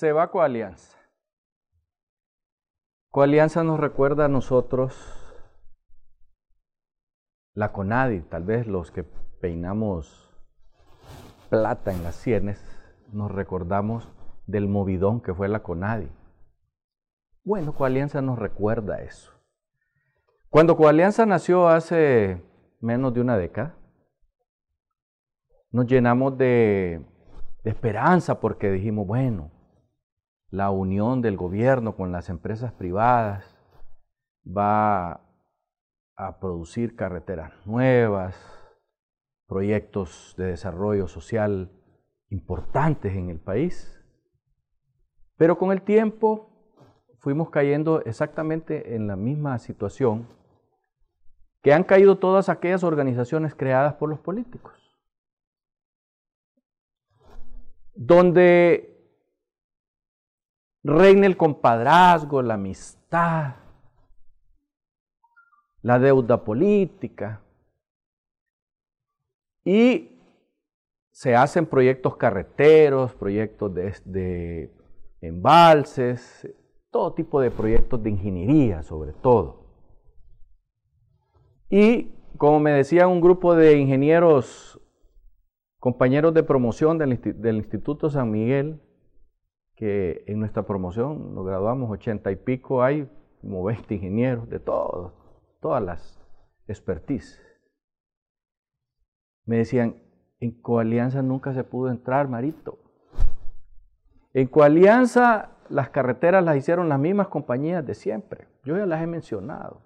Se va Coalianza. Coalianza nos recuerda a nosotros la CONADI, tal vez los que peinamos plata en las sienes, nos recordamos del movidón que fue la CONADI. Bueno, Coalianza nos recuerda eso. Cuando Coalianza nació hace menos de una década, nos llenamos de, de esperanza porque dijimos, bueno, la unión del gobierno con las empresas privadas va a producir carreteras nuevas, proyectos de desarrollo social importantes en el país. Pero con el tiempo fuimos cayendo exactamente en la misma situación que han caído todas aquellas organizaciones creadas por los políticos, donde reina el compadrazgo, la amistad, la deuda política. Y se hacen proyectos carreteros, proyectos de, embalses, todo tipo de proyectos de ingeniería sobre todo. Y como me decía un grupo de ingenieros, compañeros de promoción del, del Instituto San Miguel, que en nuestra promoción nos graduamos ochenta y pico, hay como 20 ingenieros de todos, todas las expertise. Me decían, en Coalianza nunca se pudo entrar, Marito. En Coalianza las carreteras las hicieron las mismas compañías de siempre. Yo ya las he mencionado.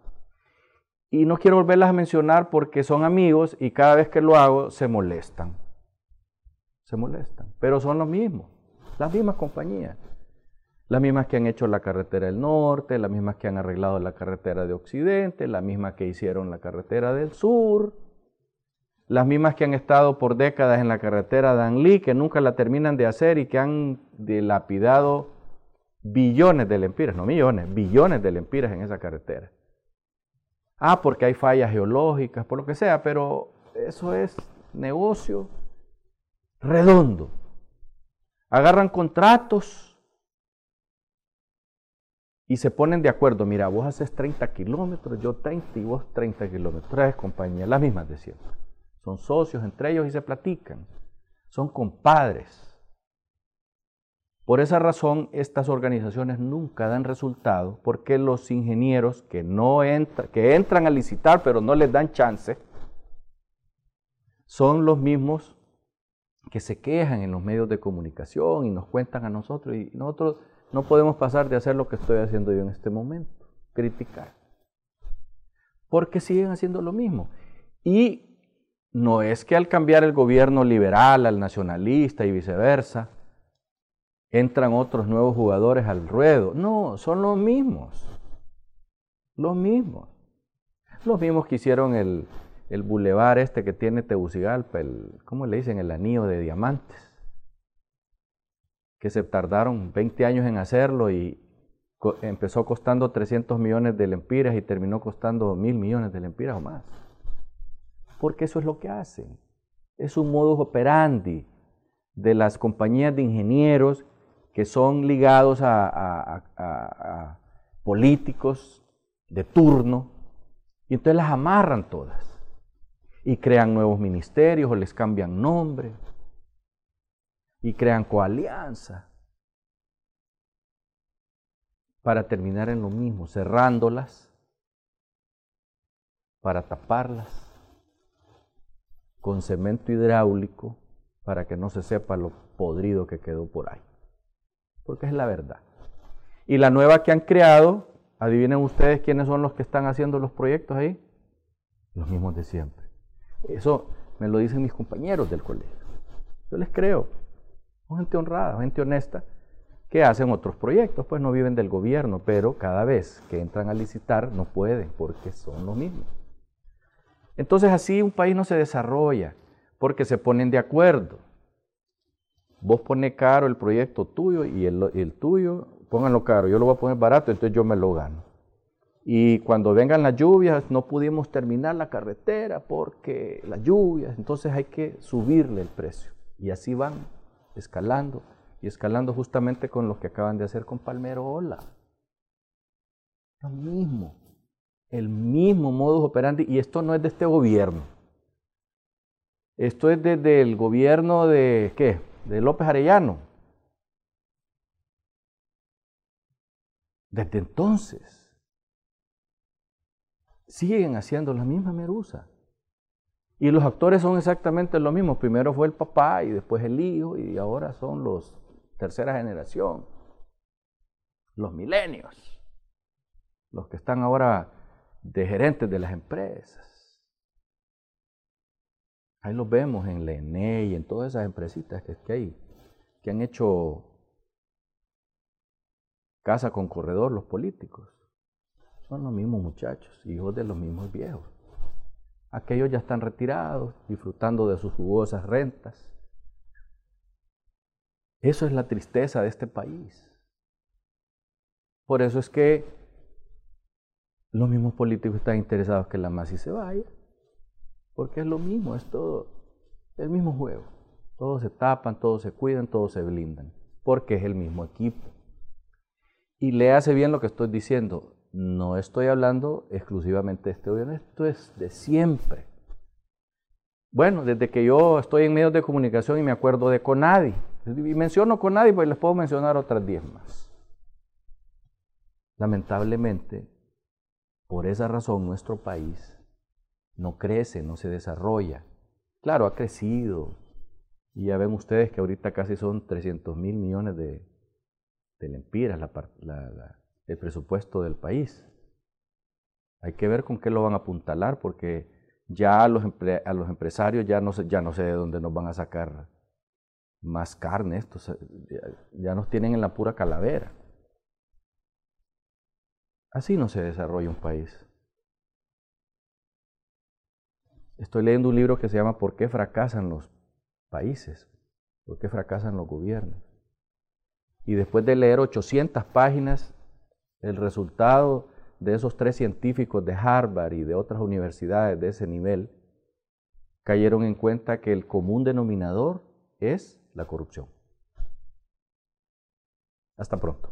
Y no quiero volverlas a mencionar porque son amigos y cada vez que lo hago se molestan. Se molestan. Pero son los mismos. Las mismas compañías. Las mismas que han hecho la carretera del norte, las mismas que han arreglado la carretera de occidente, las mismas que hicieron la carretera del sur, las mismas que han estado por décadas en la carretera de Anli, que nunca la terminan de hacer y que han dilapidado billones de lempiras, no millones, billones de lempiras en esa carretera. Ah, porque hay fallas geológicas, por lo que sea, pero eso es negocio redondo agarran contratos y se ponen de acuerdo. Mira, vos haces 30 kilómetros, yo 30 y vos 30 kilómetros. Tres compañías, las mismas de siempre. Son socios entre ellos y se platican. Son compadres. Por esa razón, estas organizaciones nunca dan resultado porque los ingenieros que, no que entran a licitar pero no les dan chance, son los mismos que se quejan en los medios de comunicación y nos cuentan a nosotros y nosotros no podemos pasar de hacer lo que estoy haciendo yo en este momento, criticar. Porque siguen haciendo lo mismo. Y no es que al cambiar el gobierno liberal al nacionalista y viceversa, entran otros nuevos jugadores al ruedo. No, son los mismos. Los mismos. Los mismos que hicieron el, el bulevar este que tiene Tegucigalpa, el, ¿cómo le dicen? El anillo de diamantes, que se tardaron 20 años en hacerlo y empezó costando 300 millones de lempiras y terminó costando mil millones de lempiras o más. Porque eso es lo que hacen. Es un modus operandi de las compañías de ingenieros que son ligados a políticos de turno y entonces las amarran todas y crean nuevos ministerios o les cambian nombre y crean coalianza para terminar en lo mismo, cerrándolas, para taparlas con cemento hidráulico para que no se sepa lo podrido que quedó por ahí. Porque es la verdad. Y la nueva que han creado, adivinen ustedes quiénes son los que están haciendo los proyectos ahí. Los mismos de siempre. Eso me lo dicen mis compañeros del colegio. Yo les creo. Son gente honrada, gente honesta, que hacen otros proyectos, pues no viven del gobierno, pero cada vez que entran a licitar no pueden porque son los mismos. Entonces así un país no se desarrolla porque se ponen de acuerdo. Vos pones caro el proyecto tuyo y el, el tuyo, pónganlo caro, yo lo voy a poner barato, entonces yo me lo gano. Y cuando vengan las lluvias no pudimos terminar la carretera porque las lluvias, entonces hay que subirle el precio. Y así van escalando y escalando justamente con lo que acaban de hacer con Palmerola. Lo mismo, el mismo modus operandi, y esto no es de este gobierno. Esto es desde el gobierno de, ¿qué? De López Arellano. Desde entonces, siguen haciendo la misma merusa. Y los actores son exactamente lo mismo. Primero fue el papá y después el hijo y ahora son los tercera generación, los milenios, los que están ahora de gerentes de las empresas. Ahí los vemos en la ENE y en todas esas empresitas que, que hay, que han hecho casa con corredor los políticos. Son los mismos muchachos, hijos de los mismos viejos. Aquellos ya están retirados, disfrutando de sus jugosas rentas. Eso es la tristeza de este país. Por eso es que los mismos políticos están interesados que la MASI se vaya, porque es lo mismo, es todo el mismo juego. Todos se tapan, todos se cuidan, todos se blindan, porque es el mismo equipo. Y le hace bien lo que estoy diciendo no estoy hablando exclusivamente de este gobierno, esto es de siempre. Bueno, desde que yo estoy en medios de comunicación y me acuerdo de Conadi, y menciono Conadi, pues les puedo mencionar otras diez más. Lamentablemente, por esa razón nuestro país no crece, no se desarrolla. Claro, ha crecido. Y ya ven ustedes que ahorita casi son 300 mil millones de, de lempiras la, la, el presupuesto del país. Hay que ver con qué lo van a apuntalar porque ya a los, a los empresarios ya no, sé, ya no sé de dónde nos van a sacar más carne. Estos, ya nos tienen en la pura calavera. Así no se desarrolla un país. Estoy leyendo un libro que se llama ¿Por qué fracasan los países? ¿Por qué fracasan los gobiernos? Y después de leer 800 páginas el resultado de esos tres científicos de Harvard y de otras universidades de ese nivel cayeron en cuenta que el común denominador es la corrupción. Hasta pronto.